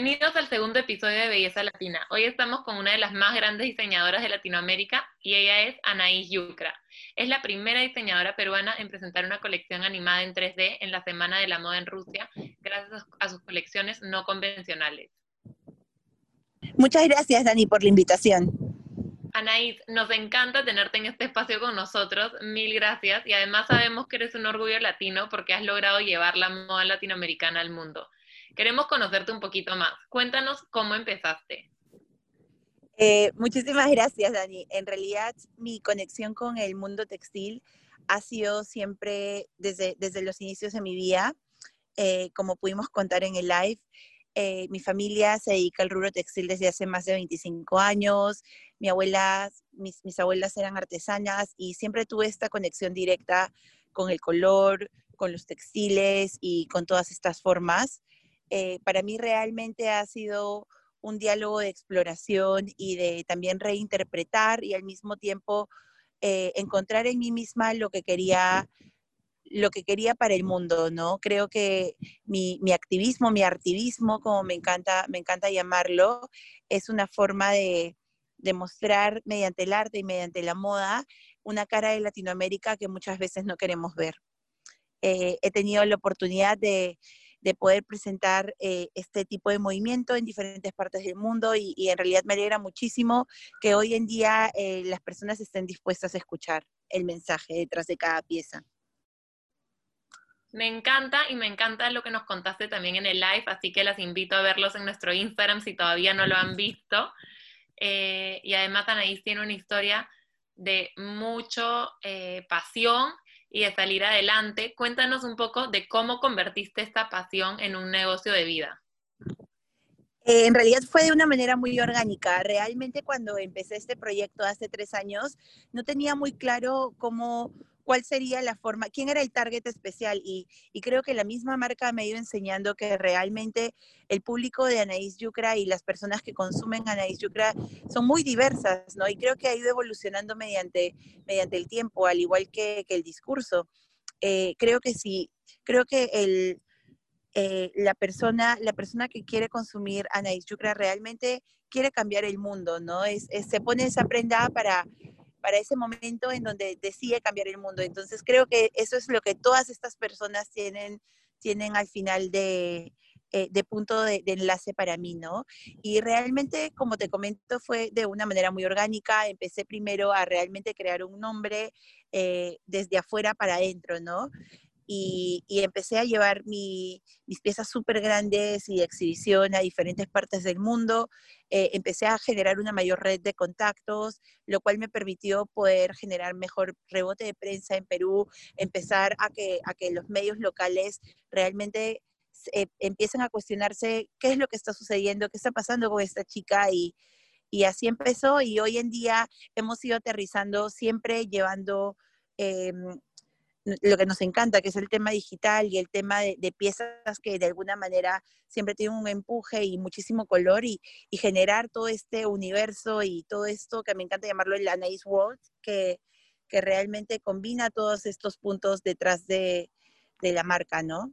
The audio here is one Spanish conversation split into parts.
Bienvenidos al segundo episodio de Belleza Latina. Hoy estamos con una de las más grandes diseñadoras de Latinoamérica y ella es Anaís Yucra. Es la primera diseñadora peruana en presentar una colección animada en 3D en la Semana de la Moda en Rusia, gracias a sus colecciones no convencionales. Muchas gracias, Dani, por la invitación. Anaís, nos encanta tenerte en este espacio con nosotros. Mil gracias. Y además sabemos que eres un orgullo latino porque has logrado llevar la moda latinoamericana al mundo. Queremos conocerte un poquito más. Cuéntanos cómo empezaste. Eh, muchísimas gracias, Dani. En realidad, mi conexión con el mundo textil ha sido siempre desde, desde los inicios de mi vida. Eh, como pudimos contar en el live, eh, mi familia se dedica al rubro textil desde hace más de 25 años. Mi abuela, mis, mis abuelas eran artesanas y siempre tuve esta conexión directa con el color, con los textiles y con todas estas formas. Eh, para mí realmente ha sido un diálogo de exploración y de también reinterpretar y al mismo tiempo eh, encontrar en mí misma lo que quería lo que quería para el mundo, ¿no? Creo que mi, activismo, mi artivismo, como me encanta, me encanta llamarlo, es una forma de, mostrar mediante el arte y mediante la moda una cara de Latinoamérica que muchas veces no queremos ver. Eh, he tenido la oportunidad de, de poder presentar eh, este tipo de movimiento en diferentes partes del mundo y, en realidad me alegra muchísimo que hoy en día eh, las personas estén dispuestas a escuchar el mensaje detrás de cada pieza. Me encanta y me encanta lo que nos contaste también en el live, así que las invito a verlos en nuestro Instagram si todavía no lo han visto. Eh, y además Anaís tiene una historia de mucho pasión y de salir adelante. Cuéntanos un poco de cómo convertiste esta pasión en un negocio de vida. Eh, en realidad fue de una manera muy orgánica. Realmente cuando empecé este proyecto hace tres años, no tenía muy claro cómo, cuál sería la forma, quién era el target especial y, creo que la misma marca me ha ido enseñando que realmente el público de Anaís Yucra y las personas que consumen Anaís Yucra son muy diversas, ¿no? Y creo que ha ido evolucionando mediante, mediante el tiempo, al igual que, el discurso. Eh, creo que sí, creo que el, eh, la, persona, la persona que quiere consumir Anaís Yucra realmente quiere cambiar el mundo, ¿no? Es, se pone esa prenda para para ese momento en donde decide cambiar el mundo. Entonces creo que eso es lo que todas estas personas tienen, tienen al final de, eh, de punto de, enlace para mí, ¿no? Y realmente, como te comento, fue de una manera muy orgánica. Empecé primero a realmente crear un nombre eh, desde afuera para adentro, ¿no? Y, empecé a llevar mis piezas súper grandes y de exhibición a diferentes partes del mundo. Eh, empecé a generar una mayor red de contactos, lo cual me permitió poder generar mejor rebote de prensa en Perú, empezar a que, a que los medios locales realmente eh, empiecen a cuestionarse qué es lo que está sucediendo, qué está pasando con esta chica y, y así empezó y hoy en día hemos ido aterrizando siempre llevando em, lo que nos encanta, que es el tema digital y el tema de, piezas que de alguna manera siempre tienen un empuje y muchísimo color y, generar todo este universo y todo esto que me encanta llamarlo el Anais World, que, que realmente combina todos estos puntos detrás de, de la marca, ¿no?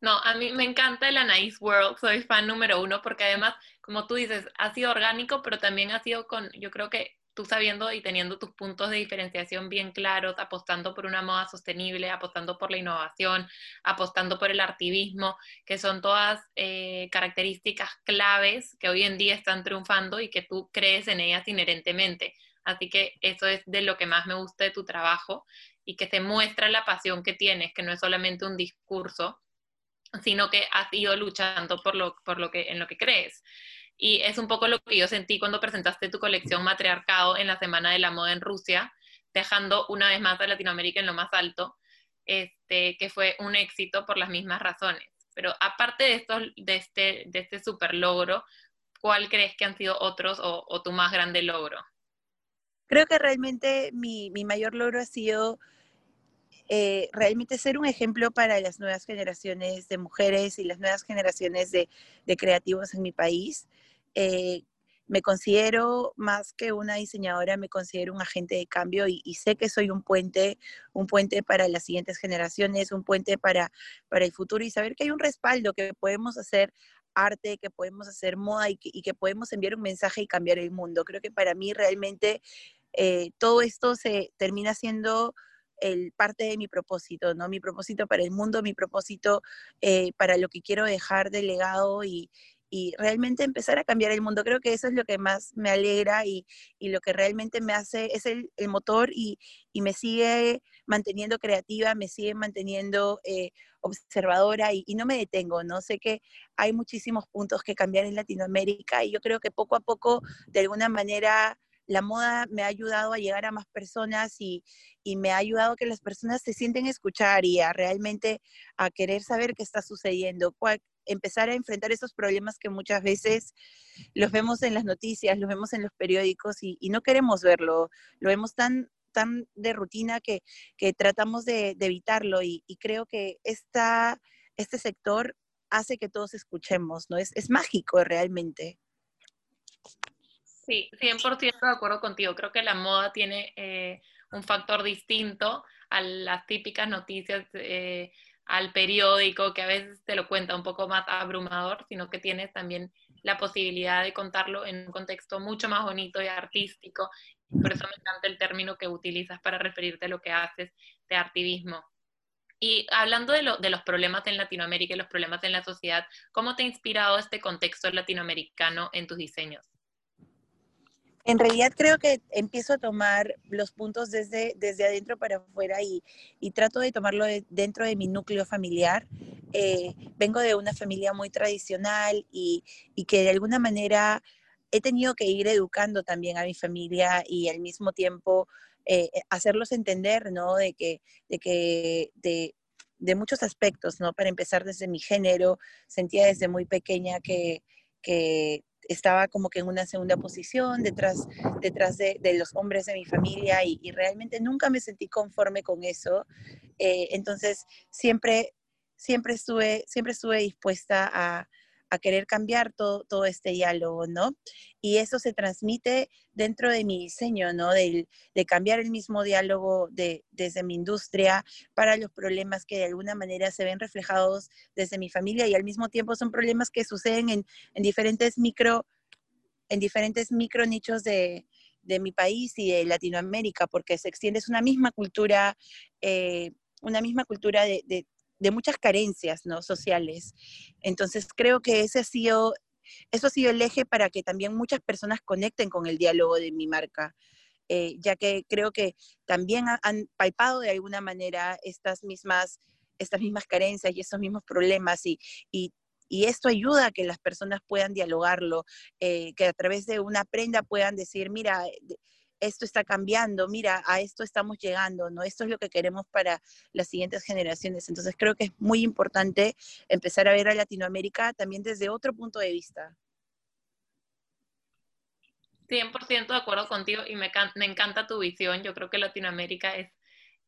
No, a mí me encanta el Anais World, soy fan número uno porque además, como tú dices, ha sido orgánico, pero también ha sido con, yo creo que tú sabiendo y teniendo tus puntos de diferenciación bien claros, apostando por una moda sostenible, apostando por la innovación, apostando por el activismo, que son todas eh, características claves que hoy en día están triunfando y que tú crees en ellas inherentemente. Así que eso es de lo que más me gusta de tu trabajo y que se muestra la pasión que tienes, que no es solamente un discurso, sino que has ido luchando por lo, por lo que, en lo que crees. Y es un poco lo que yo sentí cuando presentaste tu colección Matriarcado en la Semana de la Moda en Rusia, dejando una vez más a Latinoamérica en lo más alto, este, que fue un éxito por las mismas razones. Pero aparte de, esto, de, este, de este super logro, ¿cuál crees que han sido otros o, tu más grande logro? Creo que realmente mi, mayor logro ha sido eh, realmente ser un ejemplo para las nuevas generaciones de mujeres y las nuevas generaciones de, de creativos en mi país. Eh, me considero más que una diseñadora, me considero un agente de cambio y, sé que soy un puente, un puente para las siguientes generaciones, un puente para, para el futuro y saber que hay un respaldo, que podemos hacer arte, que podemos hacer moda y que, podemos enviar un mensaje y cambiar el mundo. Creo que para mí realmente eh, todo esto se termina siendo parte de mi propósito, ¿no? Mi propósito para el mundo, mi propósito eh, para lo que quiero dejar de legado y, y realmente empezar a cambiar el mundo. Creo que eso es lo que más me alegra y, lo que realmente me hace, es el, motor y, me sigue manteniendo creativa, me sigue manteniendo eh, observadora y, no me detengo, ¿no? Sé que hay muchísimos puntos que cambiar en Latinoamérica y yo creo que poco a poco, de alguna manera, la moda me ha ayudado a llegar a más personas y, me ha ayudado a que las personas se sienten escuchar y a realmente a querer saber qué está sucediendo, empezar a enfrentar esos problemas que muchas veces los vemos en las noticias, los vemos en los periódicos y, no queremos verlo, lo vemos tan tan de rutina que, tratamos de, evitarlo y, creo que esta, este sector hace que todos escuchemos, ¿no? Es, es mágico realmente. Sí, 100% de acuerdo contigo. Creo que la moda tiene eh, un factor distinto a las típicas noticias, eh, al periódico, que a veces te lo cuenta un poco más abrumador, sino que tienes también la posibilidad de contarlo en un contexto mucho más bonito y artístico. Por eso me encanta el término que utilizas para referirte a lo que haces de activismo. Y hablando de, los problemas en Latinoamérica y los problemas en la sociedad, ¿cómo te ha inspirado este contexto latinoamericano en tus diseños? En realidad creo que empiezo a tomar los puntos desde, desde adentro para afuera y, y trato de tomarlo dentro de mi núcleo familiar. Eh, vengo de una familia muy tradicional y, y, que de alguna manera he tenido que ir educando también a mi familia y al mismo tiempo eh, hacerlos entender, ¿no? De que, de que, de, de muchos aspectos, ¿no? Para empezar desde mi género, sentía desde muy pequeña que, que estaba como que en una segunda posición detrás, detrás de, los hombres de mi familia y, realmente nunca me sentí conforme con eso. Eh, entonces, siempre, siempre, estuve, siempre estuve dispuesta a, a querer cambiar todo, todo este diálogo, ¿no? Y eso se transmite dentro de mi diseño, ¿no? De, de cambiar el mismo diálogo de, desde mi industria para los problemas que de alguna manera se ven reflejados desde mi familia y al mismo tiempo son problemas que suceden en, en diferentes micro, en diferentes micro nichos de, de mi país y de Latinoamérica, porque se extiende, es una misma cultura, eh, una misma cultura de muchas carencias ¿no? sociales. Entonces creo que ese ha sido, eso ha sido el eje para que también muchas personas conecten con el diálogo de mi marca. Eh, ya que creo que también han palpado de alguna manera estas mismas, estas mismas carencias y estos mismos problemas y, y, y esto ayuda a que las personas puedan dialogarlo, eh, que a través de una prenda puedan decir, mira, esto está cambiando, mira, a esto estamos llegando, ¿no? Esto es lo que queremos para las siguientes generaciones. Entonces creo que es muy importante empezar a ver a Latinoamérica también desde otro punto de vista. 100% de acuerdo contigo y me, me, encanta tu visión. Yo creo que Latinoamérica es,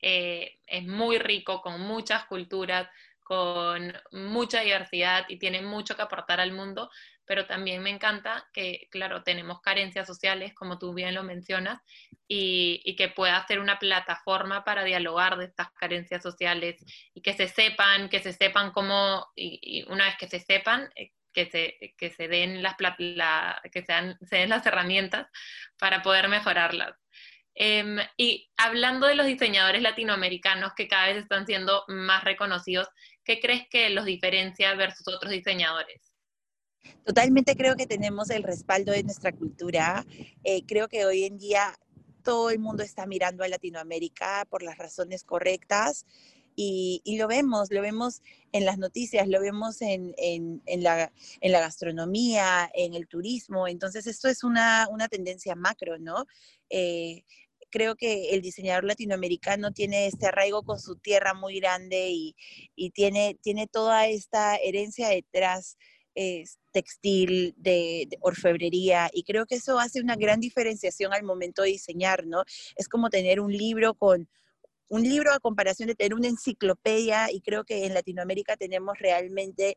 eh, es muy rico, con muchas culturas, con mucha diversidad y tiene mucho que aportar al mundo, pero también me encanta que, claro, tenemos carencias sociales, como tú bien lo mencionas, y, que pueda ser una plataforma para dialogar de estas carencias sociales y que se sepan, que se sepan cómo, y, una vez que se sepan, eh, que se, que se den las que se den las herramientas para poder mejorarlas. Em, y hablando de los diseñadores latinoamericanos que cada vez están siendo más reconocidos, ¿qué crees que los diferencia versus otros diseñadores? Totalmente creo que tenemos el respaldo de nuestra cultura. Eh, creo que hoy en día todo el mundo está mirando a Latinoamérica por las razones correctas. Y, lo vemos, lo vemos en las noticias, lo vemos en, en, la, gastronomía, en el turismo. Entonces, esto es una, una tendencia macro, ¿no? Eh, creo que el diseñador latinoamericano tiene este arraigo con su tierra muy grande y, y tiene, tiene toda esta herencia detrás textil, de, orfebrería, y creo que eso hace una gran diferenciación al momento de diseñar, ¿no? Es como tener un libro con un libro a comparación de tener una enciclopedia, y creo que en Latinoamérica tenemos realmente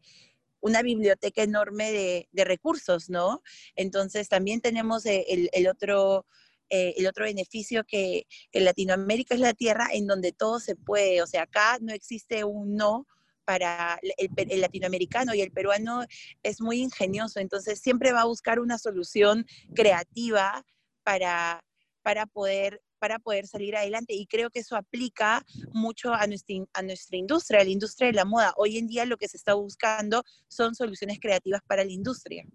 una biblioteca enorme de, recursos, ¿no? Entonces también tenemos eh, el, otro... Eh, el otro beneficio que, Latinoamérica es la tierra en donde todo se puede, o sea, acá no existe un no para el, latinoamericano y el peruano es muy ingenioso, entonces siempre va a buscar una solución creativa para, para poder para poder salir adelante. Y creo que eso aplica mucho a nuestra, a nuestra industria, a la industria de la moda. Hoy en día lo que se está buscando son soluciones creativas para la industria.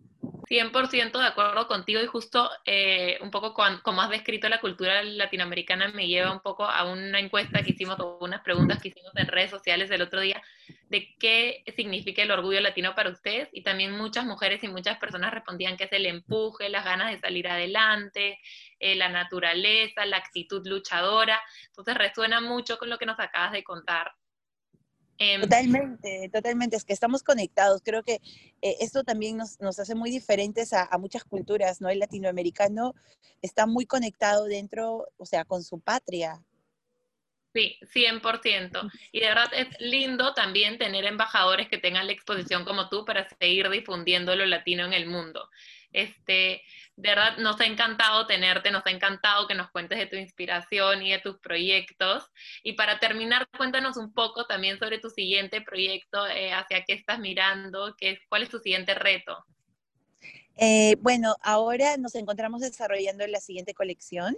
100% de acuerdo contigo y justo eh, un poco como has descrito la cultura latinoamericana me lleva un poco a una encuesta que hicimos unas preguntas que hicimos en redes sociales el otro día de qué significa el orgullo latino para ustedes y también muchas mujeres y muchas personas respondían que es el empuje, las ganas de salir adelante, eh, la naturaleza, la actitud luchadora. Entonces resuena mucho con lo que nos acabas de contar. Em, totalmente, totalmente. Es que estamos conectados. Creo que eh, esto también nos, hace muy diferentes a, a, muchas culturas, ¿no? El latinoamericano está muy conectado dentro, o sea, con su patria. Sí, 100%. Y de verdad es lindo también tener embajadores que tengan la exposición como tú para seguir difundiendo lo latino en el mundo. Este, de verdad nos ha encantado tenerte, nos ha encantado que nos cuentes de tu inspiración y de tus proyectos. Y para terminar, cuéntanos un poco también sobre tu siguiente proyecto, eh, hacia qué estás mirando, qué, cuál es tu siguiente reto. Eh, bueno, ahora nos encontramos desarrollando la siguiente colección,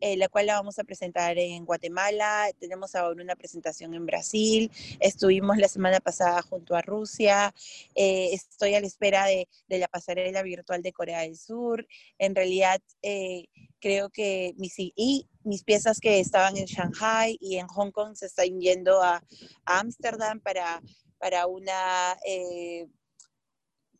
eh, la cual la vamos a presentar en Guatemala. Tenemos ahora una presentación en Brasil. Estuvimos la semana pasada junto a Rusia. Eh, estoy a la espera de, la pasarela virtual de Corea del Sur. En realidad, creo que mis, y mis piezas que estaban en Shanghai y en Hong Kong se están yendo a Ámsterdam para, para una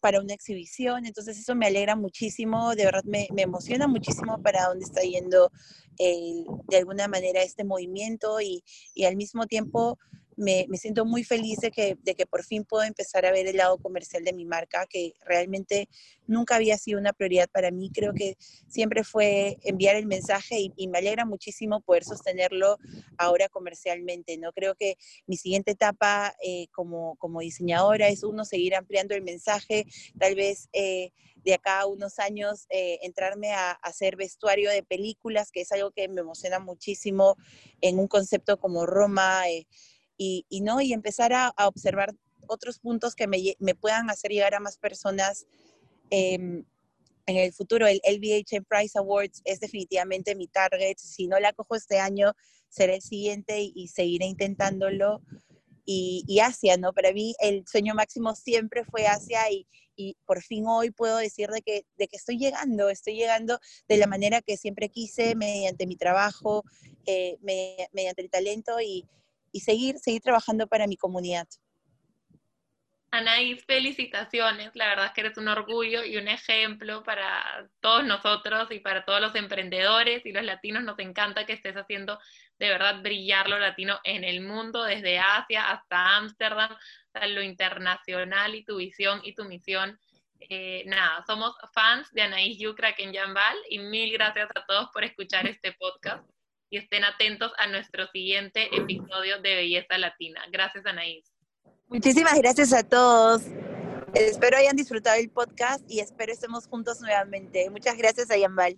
para una exhibición, entonces eso me alegra muchísimo, de verdad me, me emociona muchísimo para dónde está yendo de alguna manera este movimiento y, y al mismo tiempo me, siento muy feliz de que, de que por fin puedo empezar a ver el lado comercial de mi marca, que realmente nunca había sido una prioridad para mí. Creo que siempre fue enviar el mensaje y, me alegra muchísimo poder sostenerlo ahora comercialmente. ¿no? Creo que mi siguiente etapa eh, como, como diseñadora es uno, seguir ampliando el mensaje, tal vez... Eh, de acá a unos años eh, entrarme a, hacer vestuario de películas, que es algo que me emociona muchísimo en un concepto como Roma, y, ¿no? y empezar a, observar otros puntos que me, puedan hacer llegar a más personas em, en el futuro. El LVH Prize Awards es definitivamente mi target. Si no la cojo este año, será el siguiente y, seguiré intentándolo. Y, Asia, ¿no? Para mí el sueño máximo siempre fue Asia y, por fin hoy puedo decir de que, de que estoy llegando, estoy llegando de la manera que siempre quise, mediante mi trabajo, eh, mediante el talento y, y seguir, seguir trabajando para mi comunidad. Anaís, felicitaciones. La verdad es que eres un orgullo y un ejemplo para todos nosotros y para todos los emprendedores y los latinos. Nos encanta que estés haciendo de verdad brillar lo latino en el mundo, desde Asia hasta Ámsterdam, lo internacional y tu visión y tu misión. Eh, nada, somos fans de Anaís Yucra en Jambal y mil gracias a todos por escuchar este podcast y estén atentos a nuestro siguiente episodio de Belleza Latina. Gracias, Anaís. Muchísimas gracias a todos. Espero hayan disfrutado el podcast y espero estemos juntos nuevamente. Muchas gracias, Ayambal.